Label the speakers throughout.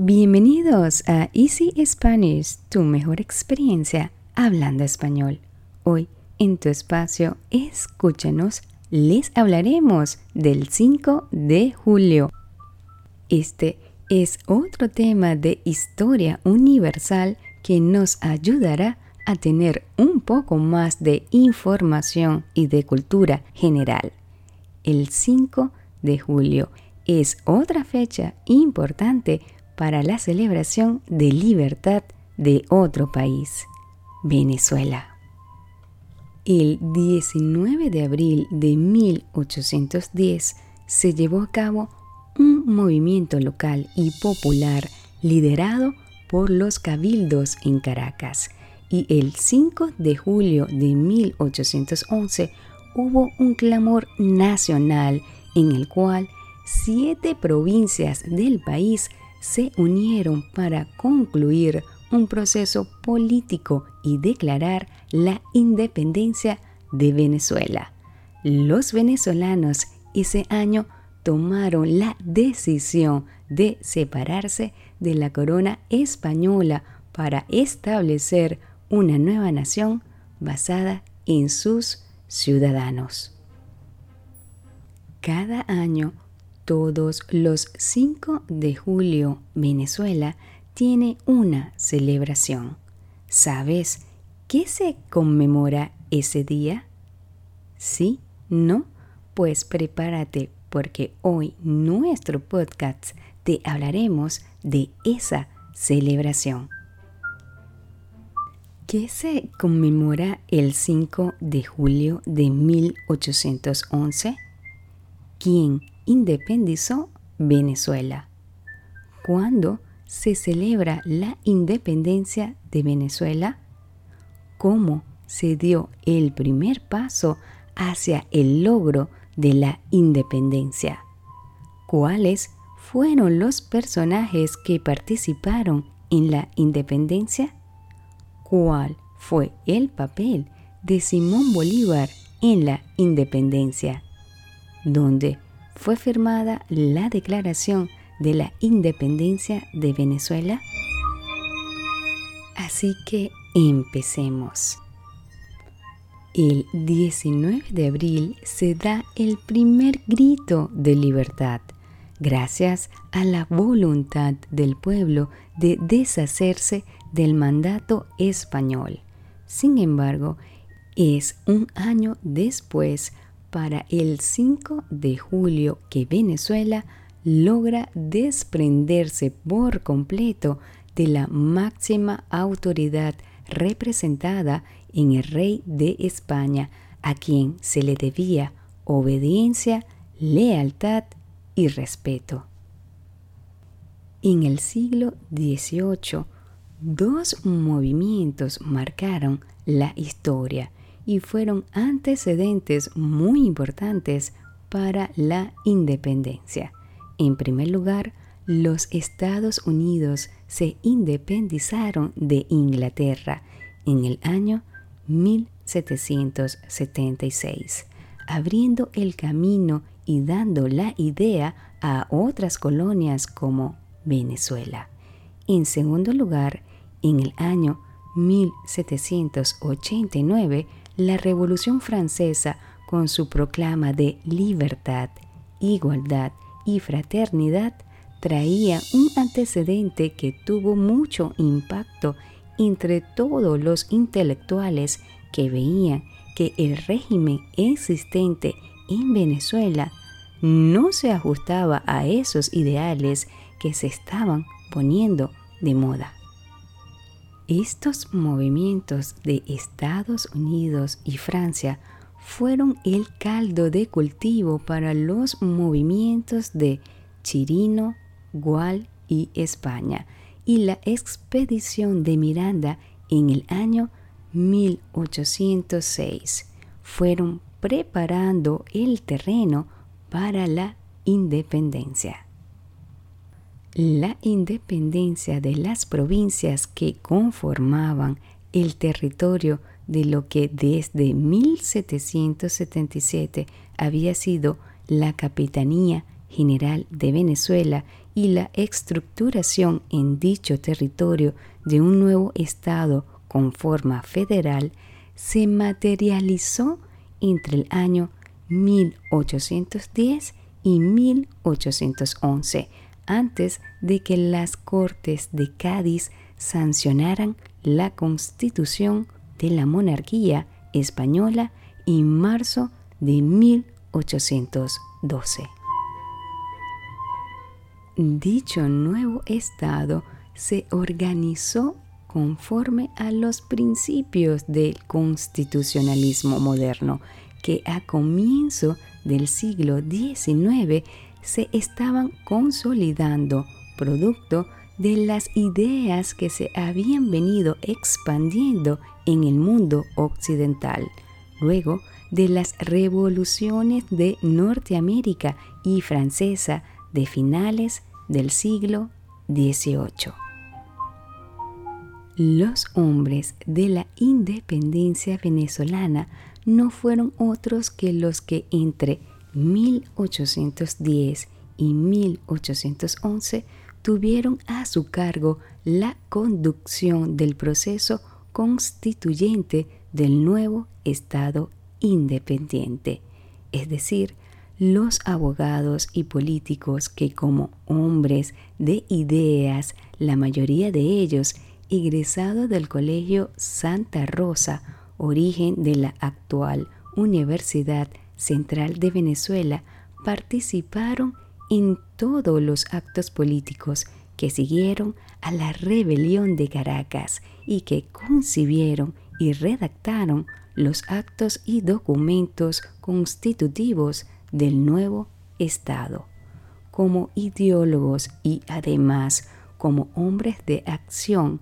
Speaker 1: Bienvenidos a Easy Spanish, tu mejor experiencia hablando español. Hoy, en tu espacio, escúchanos, les hablaremos del 5 de julio. Este es otro tema de historia universal que nos ayudará a tener un poco más de información y de cultura general. El 5 de julio es otra fecha importante para la celebración de libertad de otro país, Venezuela. El 19 de abril de 1810 se llevó a cabo un movimiento local y popular liderado por los cabildos en Caracas y el 5 de julio de 1811 hubo un clamor nacional en el cual siete provincias del país se unieron para concluir un proceso político y declarar la independencia de Venezuela. Los venezolanos ese año tomaron la decisión de separarse de la corona española para establecer una nueva nación basada en sus ciudadanos. Cada año todos los 5 de julio Venezuela tiene una celebración. ¿Sabes qué se conmemora ese día? ¿Sí? ¿No? Pues prepárate porque hoy nuestro podcast te hablaremos de esa celebración. ¿Qué se conmemora el 5 de julio de 1811? ¿Quién independizó Venezuela. ¿Cuándo se celebra la independencia de Venezuela? ¿Cómo se dio el primer paso hacia el logro de la independencia? ¿Cuáles fueron los personajes que participaron en la independencia? ¿Cuál fue el papel de Simón Bolívar en la independencia? ¿Dónde fue firmada la Declaración de la Independencia de Venezuela? Así que empecemos. El 19 de abril se da el primer grito de libertad, gracias a la voluntad del pueblo de deshacerse del mandato español. Sin embargo, es un año después para el 5 de julio que Venezuela logra desprenderse por completo de la máxima autoridad representada en el rey de España, a quien se le debía obediencia, lealtad y respeto. En el siglo XVIII, dos movimientos marcaron la historia y fueron antecedentes muy importantes para la independencia. En primer lugar, los Estados Unidos se independizaron de Inglaterra en el año 1776, abriendo el camino y dando la idea a otras colonias como Venezuela. En segundo lugar, en el año 1789, la Revolución Francesa, con su proclama de libertad, igualdad y fraternidad, traía un antecedente que tuvo mucho impacto entre todos los intelectuales que veían que el régimen existente en Venezuela no se ajustaba a esos ideales que se estaban poniendo de moda. Estos movimientos de Estados Unidos y Francia fueron el caldo de cultivo para los movimientos de Chirino, Gual y España y la expedición de Miranda en el año 1806 fueron preparando el terreno para la independencia la independencia de las provincias que conformaban el territorio de lo que desde 1777 había sido la capitanía General de Venezuela y la estructuración en dicho territorio de un nuevo Estado con forma federal se materializó entre el año 1810 y 1811, antes de que las Cortes de Cádiz sancionaran la constitución de la monarquía española en marzo de 1812. Dicho nuevo Estado se organizó conforme a los principios del constitucionalismo moderno que a comienzo del siglo XIX se estaban consolidando producto de las ideas que se habían venido expandiendo en el mundo occidental, luego de las revoluciones de Norteamérica y francesa de finales del siglo XVIII. Los hombres de la independencia venezolana no fueron otros que los que entre 1810 y 1811 tuvieron a su cargo la conducción del proceso constituyente del nuevo Estado independiente, es decir, los abogados y políticos que como hombres de ideas, la mayoría de ellos egresados del Colegio Santa Rosa, origen de la actual Universidad Central de Venezuela, participaron en todos los actos políticos que siguieron a la rebelión de Caracas y que concibieron y redactaron los actos y documentos constitutivos del nuevo Estado. Como ideólogos y además como hombres de acción,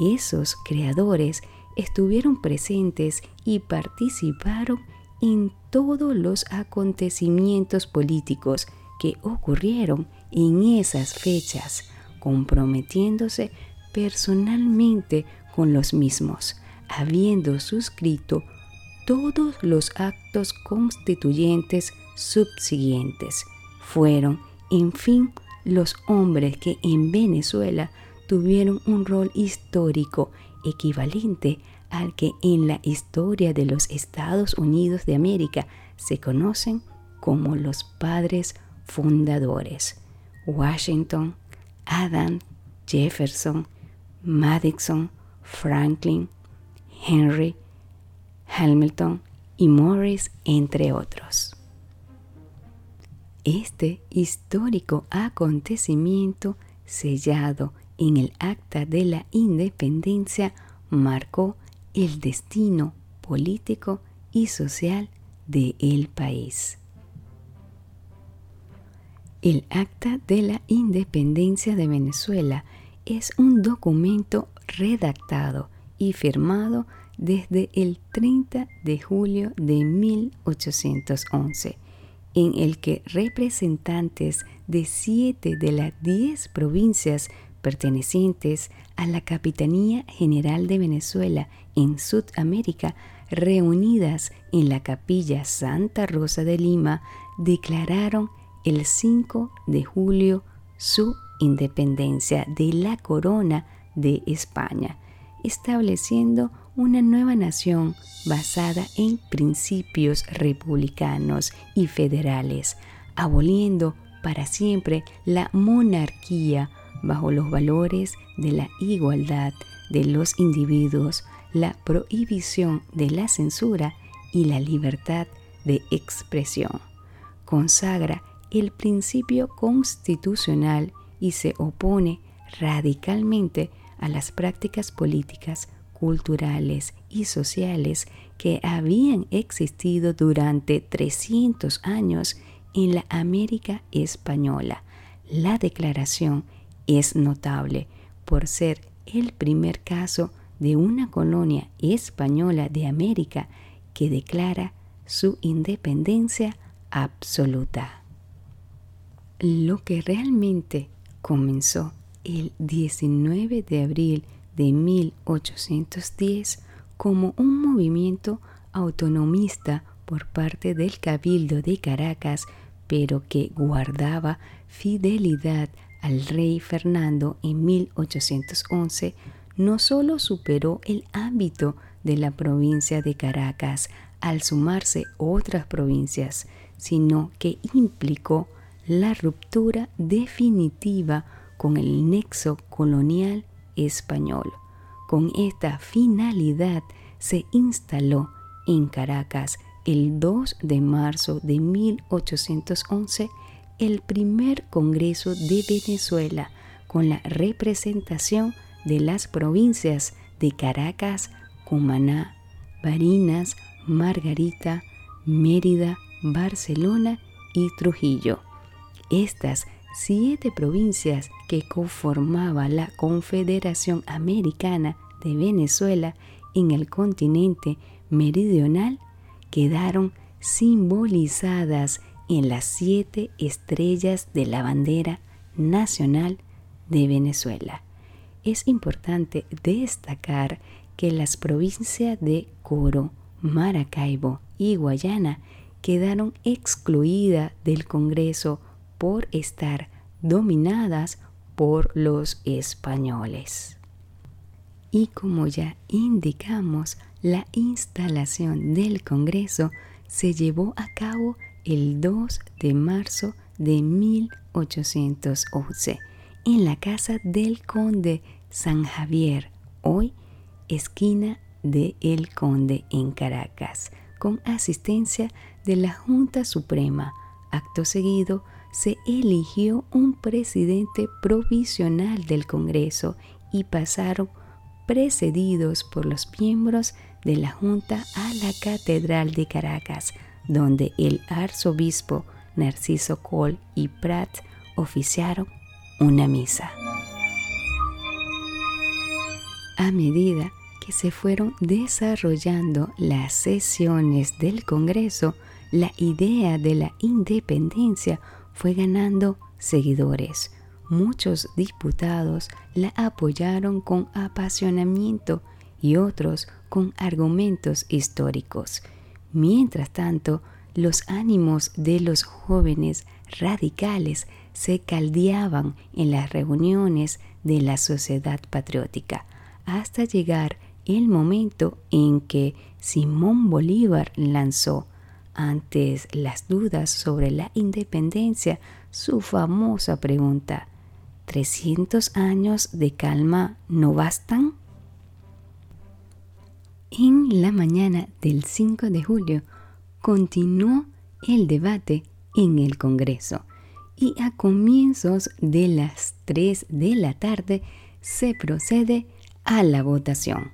Speaker 1: esos creadores estuvieron presentes y participaron en todos los acontecimientos políticos que ocurrieron en esas fechas, comprometiéndose personalmente con los mismos, habiendo suscrito todos los actos constituyentes subsiguientes. Fueron, en fin, los hombres que en Venezuela tuvieron un rol histórico equivalente al que en la historia de los Estados Unidos de América se conocen como los padres fundadores, Washington, Adam, Jefferson, Madison, Franklin, Henry, Hamilton y Morris, entre otros. Este histórico acontecimiento sellado en el Acta de la Independencia marcó el destino político y social de el país. El Acta de la Independencia de Venezuela es un documento redactado y firmado desde el 30 de julio de 1811, en el que representantes de siete de las diez provincias pertenecientes a la Capitanía General de Venezuela en Sudamérica, reunidas en la Capilla Santa Rosa de Lima, declararon el 5 de julio su independencia de la corona de España, estableciendo una nueva nación basada en principios republicanos y federales, aboliendo para siempre la monarquía bajo los valores de la igualdad de los individuos, la prohibición de la censura y la libertad de expresión. Consagra el principio constitucional y se opone radicalmente a las prácticas políticas, culturales y sociales que habían existido durante 300 años en la América española. La declaración es notable por ser el primer caso de una colonia española de América que declara su independencia absoluta. Lo que realmente comenzó el 19 de abril de 1810 como un movimiento autonomista por parte del Cabildo de Caracas, pero que guardaba fidelidad al rey Fernando en 1811, no solo superó el ámbito de la provincia de Caracas al sumarse otras provincias, sino que implicó la ruptura definitiva con el nexo colonial español. Con esta finalidad se instaló en Caracas el 2 de marzo de 1811 el primer Congreso de Venezuela con la representación de las provincias de Caracas, Cumaná, Barinas, Margarita, Mérida, Barcelona y Trujillo. Estas siete provincias que conformaba la Confederación Americana de Venezuela en el continente meridional quedaron simbolizadas en las siete estrellas de la bandera nacional de Venezuela. Es importante destacar que las provincias de Coro, Maracaibo y Guayana quedaron excluidas del Congreso por estar dominadas por los españoles. Y como ya indicamos, la instalación del Congreso se llevó a cabo el 2 de marzo de 1811 en la casa del conde San Javier, hoy esquina de El Conde en Caracas, con asistencia de la Junta Suprema. Acto seguido, se eligió un presidente provisional del Congreso y pasaron precedidos por los miembros de la Junta a la Catedral de Caracas, donde el arzobispo Narciso Cole y Pratt oficiaron una misa. A medida que se fueron desarrollando las sesiones del Congreso, la idea de la independencia fue ganando seguidores. Muchos diputados la apoyaron con apasionamiento y otros con argumentos históricos. Mientras tanto, los ánimos de los jóvenes radicales se caldeaban en las reuniones de la sociedad patriótica, hasta llegar el momento en que Simón Bolívar lanzó, antes las dudas sobre la independencia, su famosa pregunta, ¿300 años de calma no bastan? En la mañana del 5 de julio continuó el debate en el Congreso y a comienzos de las 3 de la tarde se procede a la votación.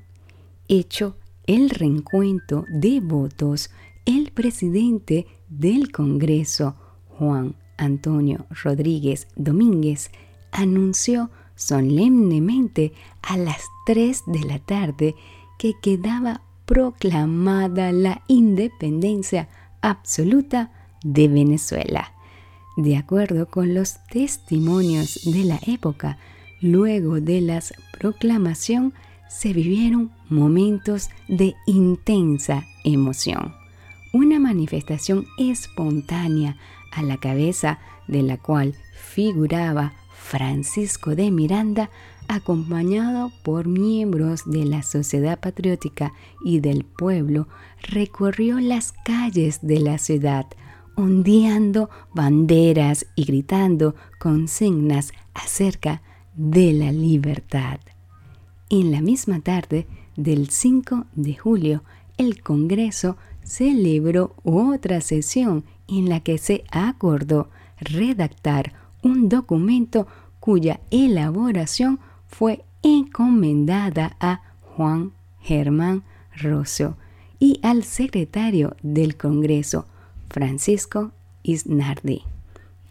Speaker 1: Hecho el reencuentro de votos, el presidente del Congreso, Juan Antonio Rodríguez Domínguez, anunció solemnemente a las 3 de la tarde que quedaba proclamada la independencia absoluta de Venezuela. De acuerdo con los testimonios de la época, luego de la proclamación se vivieron momentos de intensa emoción. Una manifestación espontánea a la cabeza de la cual figuraba Francisco de Miranda acompañado por miembros de la sociedad patriótica y del pueblo, recorrió las calles de la ciudad, ondeando banderas y gritando consignas acerca de la libertad. En la misma tarde del 5 de julio, el Congreso celebró otra sesión en la que se acordó redactar un documento cuya elaboración fue encomendada a Juan Germán Rosso y al secretario del Congreso, Francisco Isnardi.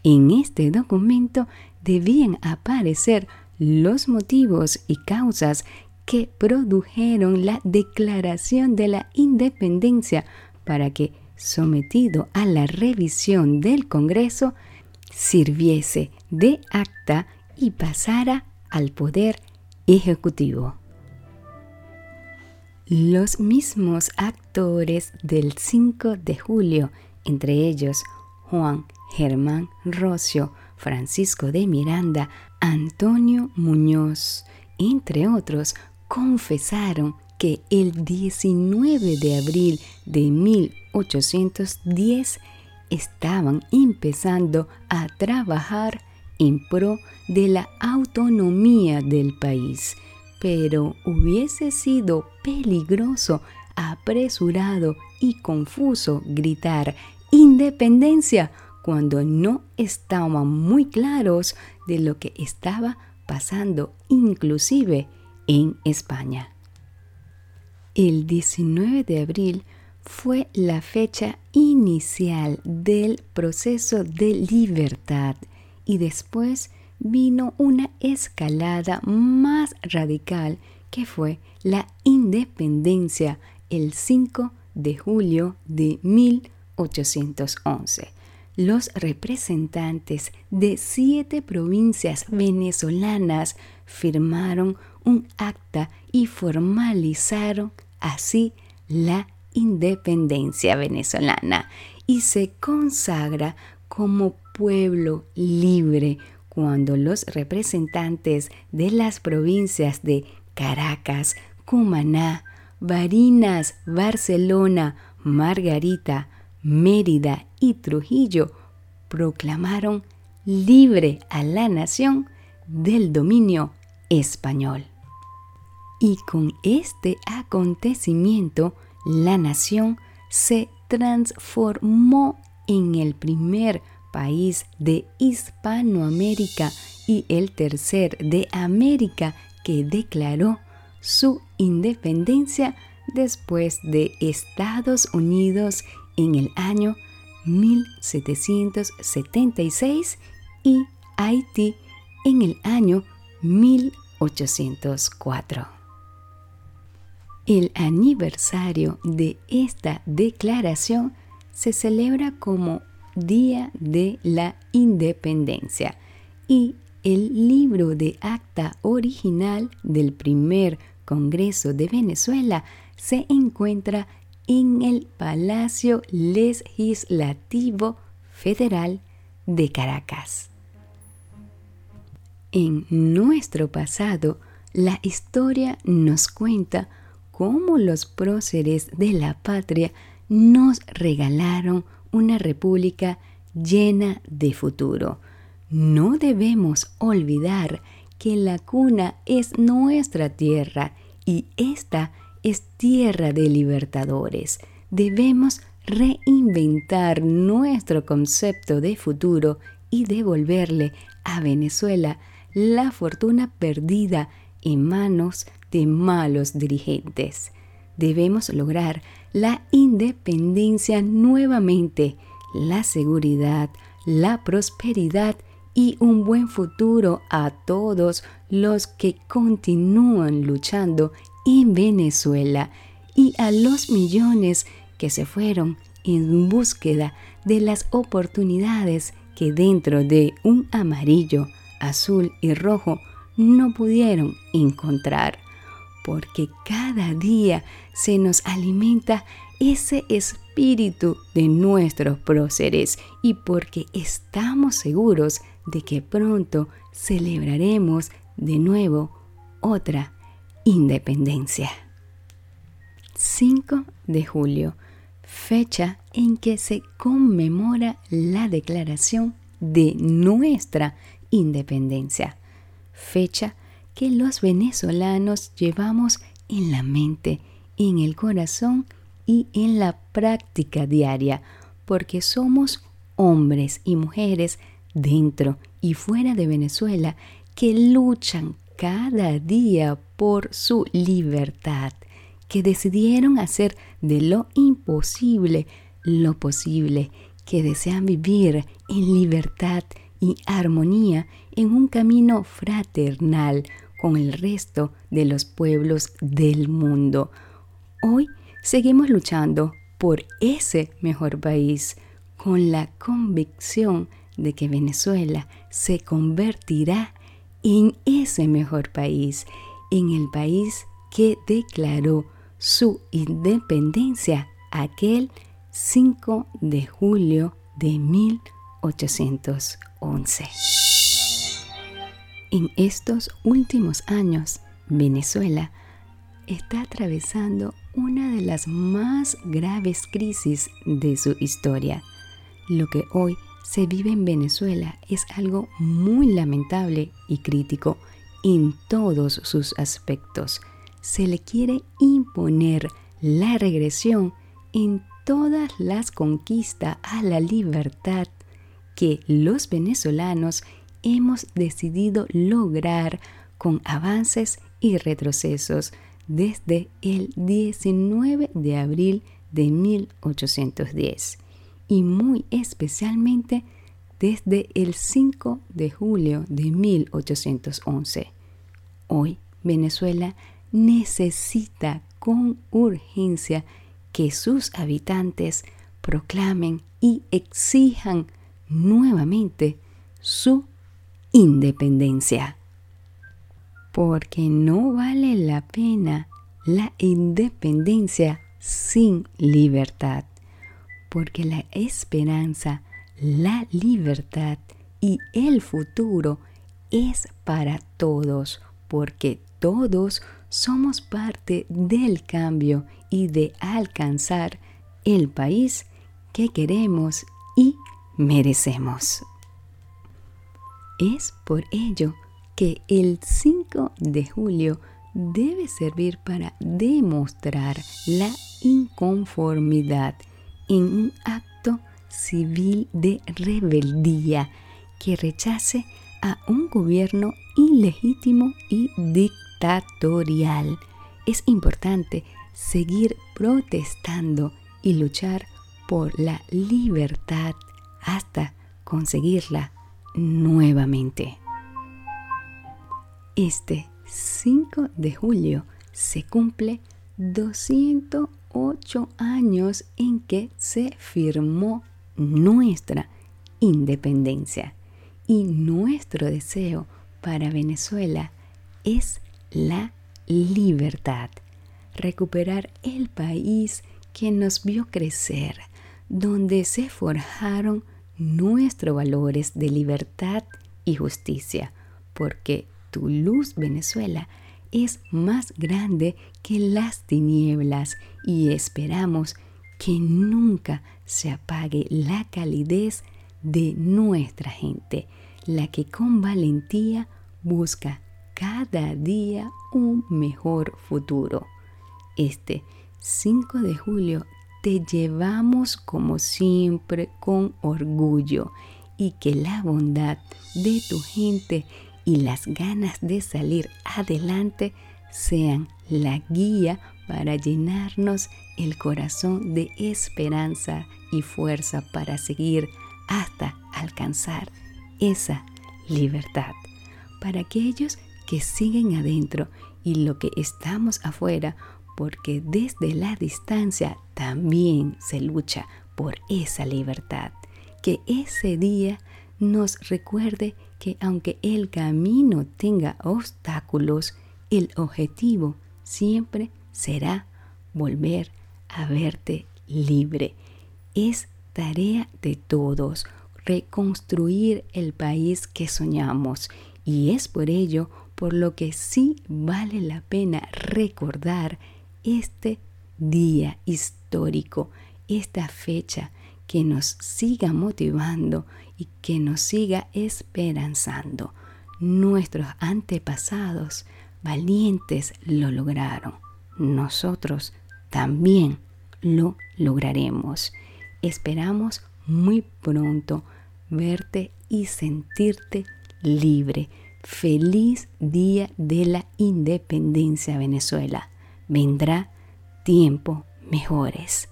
Speaker 1: En este documento debían aparecer los motivos y causas que produjeron la declaración de la independencia para que, sometido a la revisión del Congreso, sirviese de acta y pasara al poder ejecutivo. Los mismos actores del 5 de julio, entre ellos Juan Germán Rocio, Francisco de Miranda, Antonio Muñoz, entre otros, confesaron que el 19 de abril de 1810 estaban empezando a trabajar en pro de la autonomía del país, pero hubiese sido peligroso, apresurado y confuso gritar independencia cuando no estaban muy claros de lo que estaba pasando inclusive en España. El 19 de abril fue la fecha inicial del proceso de libertad y después vino una escalada más radical que fue la independencia el 5 de julio de 1811. Los representantes de siete provincias venezolanas firmaron un acta y formalizaron así la independencia venezolana y se consagra como pueblo libre cuando los representantes de las provincias de Caracas, Cumaná, Barinas, Barcelona, Margarita, Mérida y Trujillo proclamaron libre a la nación del dominio español. Y con este acontecimiento, la nación se transformó en el primer país de Hispanoamérica y el tercer de América que declaró su independencia después de Estados Unidos en el año 1776 y Haití en el año 1804. El aniversario de esta declaración se celebra como Día de la Independencia y el libro de acta original del primer Congreso de Venezuela se encuentra en el Palacio Legislativo Federal de Caracas. En nuestro pasado, la historia nos cuenta cómo los próceres de la patria nos regalaron una república llena de futuro. No debemos olvidar que la cuna es nuestra tierra y esta es tierra de libertadores. Debemos reinventar nuestro concepto de futuro y devolverle a Venezuela la fortuna perdida en manos de malos dirigentes. Debemos lograr la independencia nuevamente, la seguridad, la prosperidad y un buen futuro a todos los que continúan luchando en Venezuela y a los millones que se fueron en búsqueda de las oportunidades que dentro de un amarillo, azul y rojo no pudieron encontrar porque cada día se nos alimenta ese espíritu de nuestros próceres y porque estamos seguros de que pronto celebraremos de nuevo otra independencia. 5 de julio, fecha en que se conmemora la declaración de nuestra independencia, fecha que los venezolanos llevamos en la mente, en el corazón y en la práctica diaria, porque somos hombres y mujeres dentro y fuera de Venezuela que luchan cada día por su libertad, que decidieron hacer de lo imposible lo posible, que desean vivir en libertad y armonía en un camino fraternal, con el resto de los pueblos del mundo. Hoy seguimos luchando por ese mejor país con la convicción de que Venezuela se convertirá en ese mejor país, en el país que declaró su independencia aquel 5 de julio de 1810. 1811. En estos últimos años, Venezuela está atravesando una de las más graves crisis de su historia. Lo que hoy se vive en Venezuela es algo muy lamentable y crítico en todos sus aspectos. Se le quiere imponer la regresión en todas las conquistas a la libertad que los venezolanos hemos decidido lograr con avances y retrocesos desde el 19 de abril de 1810 y muy especialmente desde el 5 de julio de 1811. Hoy Venezuela necesita con urgencia que sus habitantes proclamen y exijan nuevamente su independencia. Porque no vale la pena la independencia sin libertad. Porque la esperanza, la libertad y el futuro es para todos. Porque todos somos parte del cambio y de alcanzar el país que queremos y merecemos. Es por ello que el 5 de julio debe servir para demostrar la inconformidad en un acto civil de rebeldía que rechace a un gobierno ilegítimo y dictatorial. Es importante seguir protestando y luchar por la libertad hasta conseguirla nuevamente. Este 5 de julio se cumple 208 años en que se firmó nuestra independencia y nuestro deseo para Venezuela es la libertad, recuperar el país que nos vio crecer, donde se forjaron nuestros valores de libertad y justicia, porque tu luz Venezuela es más grande que las tinieblas y esperamos que nunca se apague la calidez de nuestra gente, la que con valentía busca cada día un mejor futuro. Este 5 de julio te llevamos como siempre con orgullo y que la bondad de tu gente y las ganas de salir adelante sean la guía para llenarnos el corazón de esperanza y fuerza para seguir hasta alcanzar esa libertad. Para aquellos que siguen adentro y lo que estamos afuera porque desde la distancia también se lucha por esa libertad. Que ese día nos recuerde que aunque el camino tenga obstáculos, el objetivo siempre será volver a verte libre. Es tarea de todos reconstruir el país que soñamos y es por ello por lo que sí vale la pena recordar este día histórico, esta fecha que nos siga motivando y que nos siga esperanzando. Nuestros antepasados valientes lo lograron. Nosotros también lo lograremos. Esperamos muy pronto verte y sentirte libre. Feliz Día de la Independencia Venezuela vendrá tiempo mejores.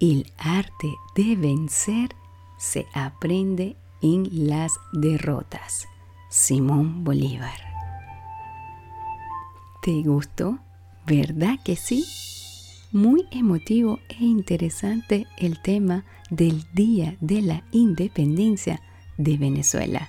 Speaker 1: El arte de vencer se aprende en las derrotas. Simón Bolívar. ¿Te gustó? ¿Verdad que sí? Muy emotivo e interesante el tema del Día de la Independencia de Venezuela.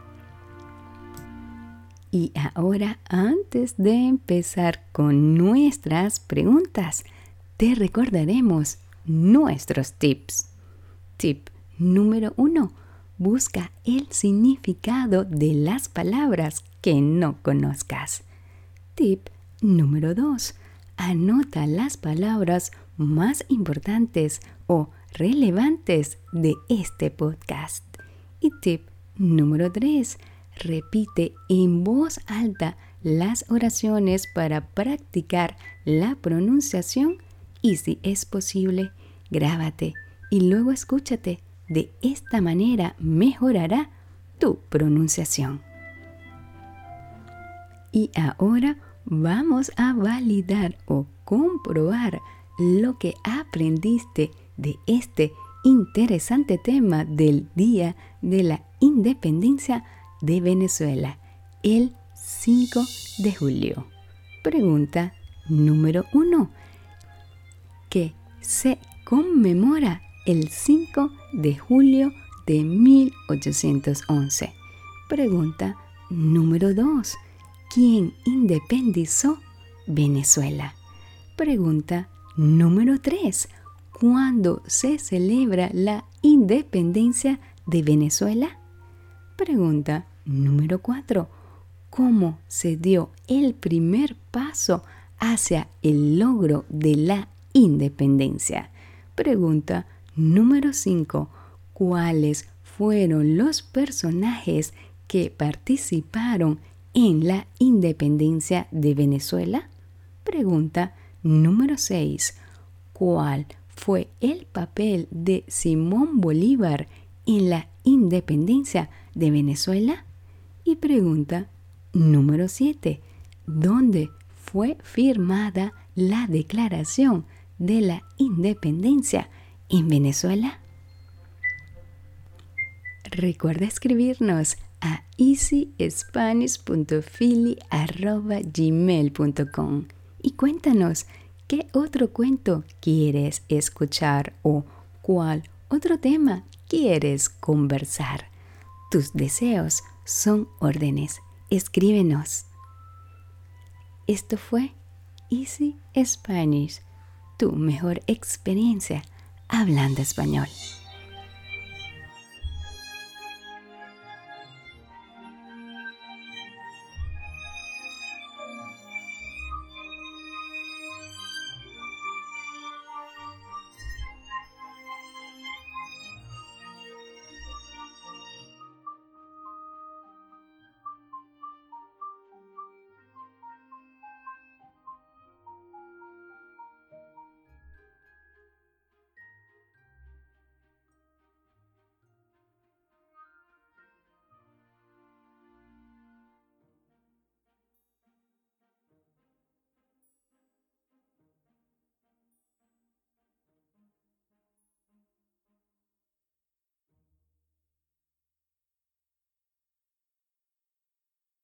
Speaker 1: Y ahora, antes de empezar con nuestras preguntas, te recordaremos nuestros tips. Tip número uno. Busca el significado de las palabras que no conozcas. Tip número 2. Anota las palabras más importantes o relevantes de este podcast. Y tip número 3 repite en voz alta las oraciones para practicar la pronunciación y si es posible, grábate y luego escúchate. De esta manera mejorará tu pronunciación. Y ahora vamos a validar o comprobar lo que aprendiste de este interesante tema del Día de la Independencia de Venezuela el 5 de julio. Pregunta número 1. ¿Qué se conmemora el 5 de julio de 1811? Pregunta número 2. ¿Quién independizó Venezuela? Pregunta número 3. ¿Cuándo se celebra la independencia de Venezuela? Pregunta Número 4. ¿Cómo se dio el primer paso hacia el logro de la independencia? Pregunta número 5. ¿Cuáles fueron los personajes que participaron en la independencia de Venezuela? Pregunta número 6. ¿Cuál fue el papel de Simón Bolívar en la independencia de Venezuela? Y pregunta número 7. ¿Dónde fue firmada la Declaración de la Independencia en Venezuela? Recuerda escribirnos a easyspanish.philly.gmail.com y cuéntanos qué otro cuento quieres escuchar o cuál otro tema quieres conversar. Tus deseos son órdenes. Escríbenos. Esto fue Easy Spanish, tu mejor experiencia hablando español.